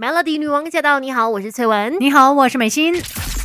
Melody 女王驾到！你好，我是翠文。你好，我是美心。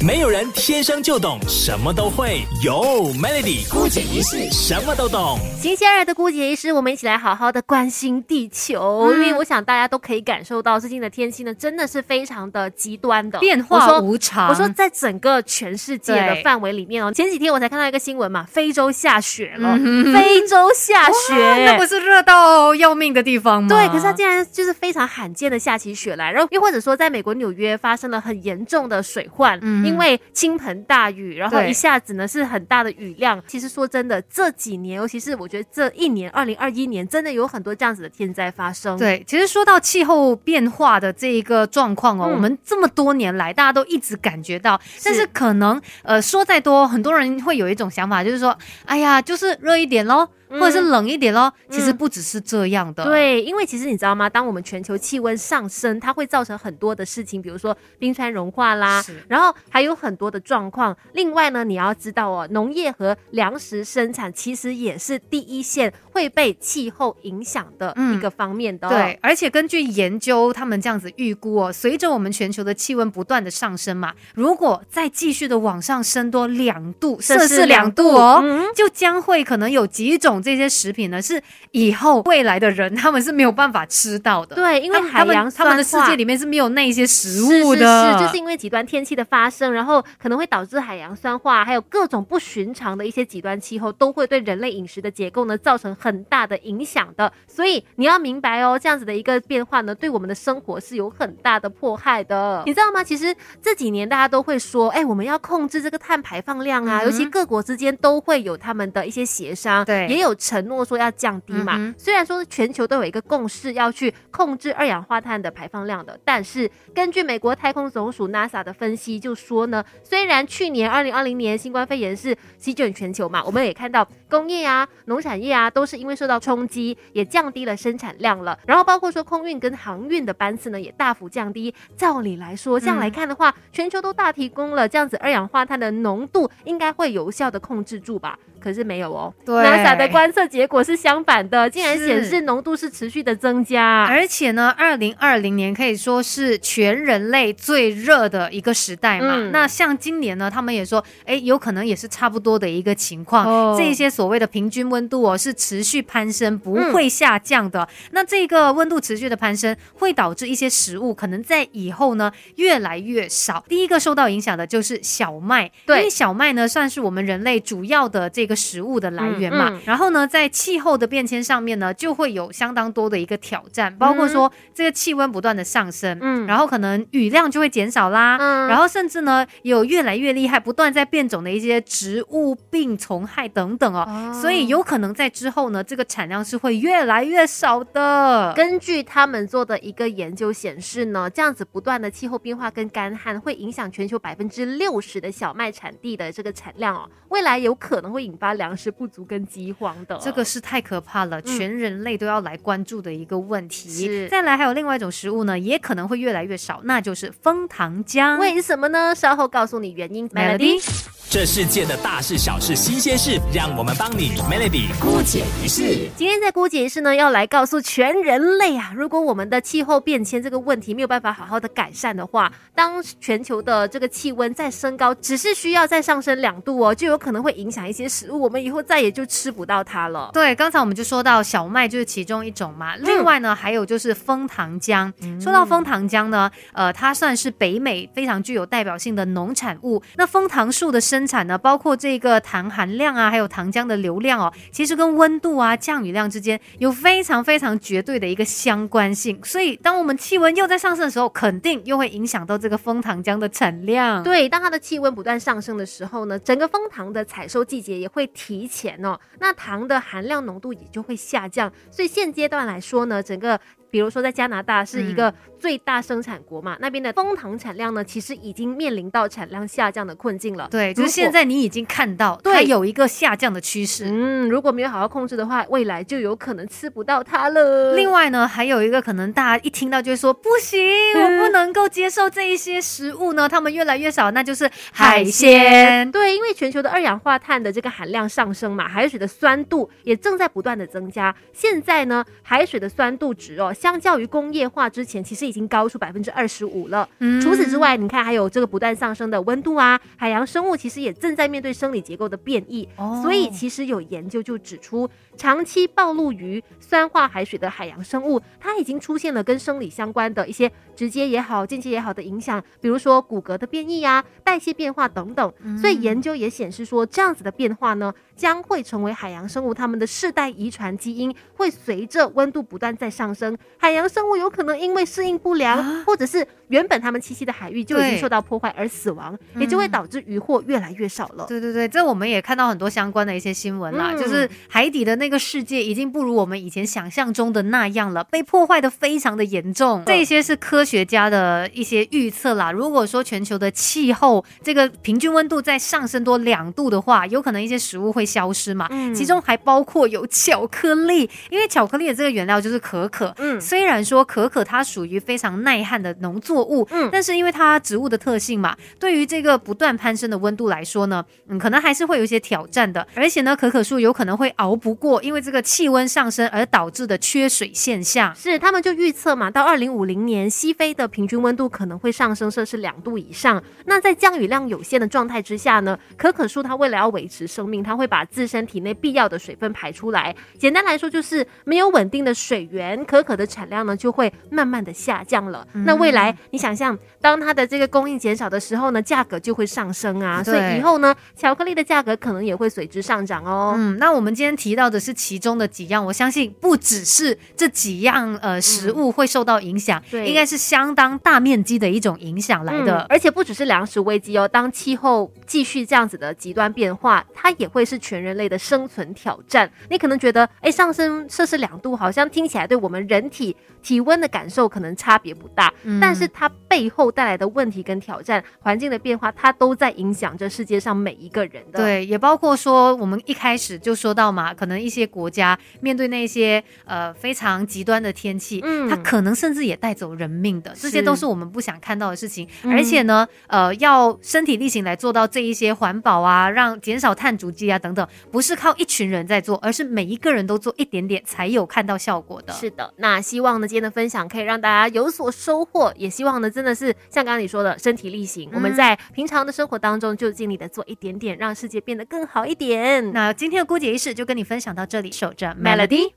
没有人天生就懂什么都会，有 Melody 姑姐仪式什么都懂。星期二的姑姐仪式，我们一起来好好的关心地球，因为我想大家都可以感受到最近的天气呢，真的是非常的极端的变化无常。我说在整个全世界的范围里面哦，前几天我才看到一个新闻嘛，非洲下雪了，非洲下雪，那不是热到要命的地方吗？对，可是它竟然就是非常罕见的下起雪来，然后又或者说在美国纽约发生了很严重的水患。因为倾盆大雨，然后一下子呢是很大的雨量。其实说真的，这几年，尤其是我觉得这一年，二零二一年，真的有很多这样子的天灾发生。对，其实说到气候变化的这一个状况哦，我们这么多年来大家都一直感觉到，但是可能呃说再多，很多人会有一种想法，就是说，哎呀，就是热一点喽。或者是冷一点咯，其实不只是这样的。对，因为其实你知道吗？当我们全球气温上升，它会造成很多的事情，比如说冰川融化啦，然后还有很多的状况。另外呢，你要知道哦，农业和粮食生产其实也是第一线会被气候影响的一个方面的。对，而且根据研究，他们这样子预估哦，随着我们全球的气温不断的上升嘛，如果再继续的往上升多两度，摄氏两度哦，就将会可能有几种。这些食品呢，是以后未来的人他们是没有办法吃到的。对，因为海洋他们的世界里面是没有那些食物的。是是是，就是因为极端天气的发生，然后可能会导致海洋酸化，还有各种不寻常的一些极端气候，都会对人类饮食的结构呢造成很大的影响的。所以你要明白哦，这样子的一个变化呢，对我们的生活是有很大的迫害的。你知道吗？其实这几年大家都会说，哎，我们要控制这个碳排放量啊，尤其各国之间都会有他们的一些协商，对，也有。承诺说要降低嘛，虽然说是全球都有一个共识要去控制二氧化碳的排放量的，但是根据美国太空总署 NASA 的分析就说呢，虽然去年二零二零年新冠肺炎是席卷全球嘛，我们也看到工业啊、农产业啊都是因为受到冲击，也降低了生产量了。然后包括说空运跟航运的班次呢也大幅降低。照理来说，这样来看的话，全球都大提供了这样子二氧化碳的浓度，应该会有效的控制住吧。可是没有哦，NASA 的观测结果是相反的，竟然显示浓度是持续的增加，而且呢，二零二零年可以说是全人类最热的一个时代嘛。那像今年呢，他们也说，哎，有可能也是差不多的一个情况。这一些所谓的平均温度哦，是持续攀升，不会下降的。那这个温度持续的攀升，会导致一些食物可能在以后呢越来越少。第一个受到影响的就是小麦，因为小麦呢算是我们人类主要的这个。食物的来源嘛，然后呢，在气候的变迁上面呢，就会有相当多的一个挑战，包括说这个气温不断的上升，嗯，然后可能雨量就会减少啦，嗯，然后甚至呢，有越来越厉害、不断在变种的一些植物病虫害等等哦，所以有可能在之后呢，这个产量是会越来越少的。根据他们做的一个研究显示呢，这样子不断的气候变化跟干旱会影响全球百分之六十的小麦产地的这个产量哦，未来有可能会引发。发粮食不足跟饥荒的，这个是太可怕了，全人类都要来关注的一个问题。再来，还有另外一种食物呢，也可能会越来越少，那就是枫糖浆。为什么呢？稍后告诉你原因。Melody。这世界的大事小事新鲜事，让我们帮你 Melody 姑解一事。今天在姑解一事呢，要来告诉全人类啊，如果我们的气候变迁这个问题没有办法好好的改善的话，当全球的这个气温再升高，只是需要再上升两度哦，就有可能会影响一些食物，我们以后再也就吃不到它了。对，刚才我们就说到小麦就是其中一种嘛，另外呢还有就是枫糖浆。说到枫糖浆呢，呃，它算是北美非常具有代表性的农产物。那枫糖树的生产呢，包括这个糖含量啊，还有糖浆的流量哦，其实跟温度啊、降雨量之间有非常非常绝对的一个相关性。所以，当我们气温又在上升的时候，肯定又会影响到这个枫糖浆的产量。对，当它的气温不断上升的时候呢，整个枫糖的采收季节也会提前哦，那糖的含量浓度也就会下降。所以现阶段来说呢，整个。比如说，在加拿大是一个最大生产国嘛，那边的枫糖产量呢，其实已经面临到产量下降的困境了。对，就是现在你已经看到它有一个下降的趋势。嗯，如果没有好好控制的话，未来就有可能吃不到它了。另外呢，还有一个可能，大家一听到就会说不行，我不能够接受这一些食物呢，它们越来越少，那就是海鲜。对，因为全球的二氧化碳的这个含量上升嘛，海水的酸度也正在不断的增加。现在呢，海水的酸度值哦。相较于工业化之前，其实已经高出百分之二十五了。除此之外，你看还有这个不断上升的温度啊，海洋生物其实也正在面对生理结构的变异。所以其实有研究就指出，长期暴露于酸化海水的海洋生物，它已经出现了跟生理相关的一些直接也好、间接也好的影响，比如说骨骼的变异啊、代谢变化等等。所以研究也显示说，这样子的变化呢。将会成为海洋生物，它们的世代遗传基因会随着温度不断在上升，海洋生物有可能因为适应不良，或者是原本他们栖息的海域就已经受到破坏而死亡，也就会导致渔获越来越少了。对对对，这我们也看到很多相关的一些新闻啦，就是海底的那个世界已经不如我们以前想象中的那样了，被破坏的非常的严重。这些是科学家的一些预测啦。如果说全球的气候这个平均温度再上升多两度的话，有可能一些食物会。消失嘛？其中还包括有巧克力，因为巧克力的这个原料就是可可。嗯，虽然说可可它属于非常耐旱的农作物，嗯，但是因为它植物的特性嘛，对于这个不断攀升的温度来说呢，嗯，可能还是会有一些挑战的。而且呢，可可树有可能会熬不过，因为这个气温上升而导致的缺水现象。是，他们就预测嘛，到二零五零年，西非的平均温度可能会上升摄氏两度以上。那在降雨量有限的状态之下呢，可可树它为了要维持生命，它会把把自身体内必要的水分排出来，简单来说就是没有稳定的水源，可可的产量呢就会慢慢的下降了。那未来你想象，当它的这个供应减少的时候呢，价格就会上升啊。所以以后呢，巧克力的价格可能也会随之上涨哦。嗯，那我们今天提到的是其中的几样，我相信不只是这几样呃食物会受到影响，对，应该是相当大面积的一种影响来的。而且不只是粮食危机哦，当气候继续这样子的极端变化，它也会是。全人类的生存挑战，你可能觉得，哎，上升摄氏两度，好像听起来对我们人体体体温的感受可能差别不大，但是它背后带来的问题跟挑战，环境的变化，它都在影响着世界上每一个人的。对，也包括说，我们一开始就说到嘛，可能一些国家面对那些呃非常极端的天气，嗯，它可能甚至也带走人命的，这些都是我们不想看到的事情。而且呢，呃，要身体力行来做到这一些环保啊，让减少碳足迹啊等等。不是靠一群人在做，而是每一个人都做一点点，才有看到效果的。是的，那希望呢，今天的分享可以让大家有所收获，也希望呢，真的是像刚刚你说的，身体力行，我们在平常的生活当中就尽力的做一点点，让世界变得更好一点。那今天的姑姐仪式就跟你分享到这里，守着 Melody。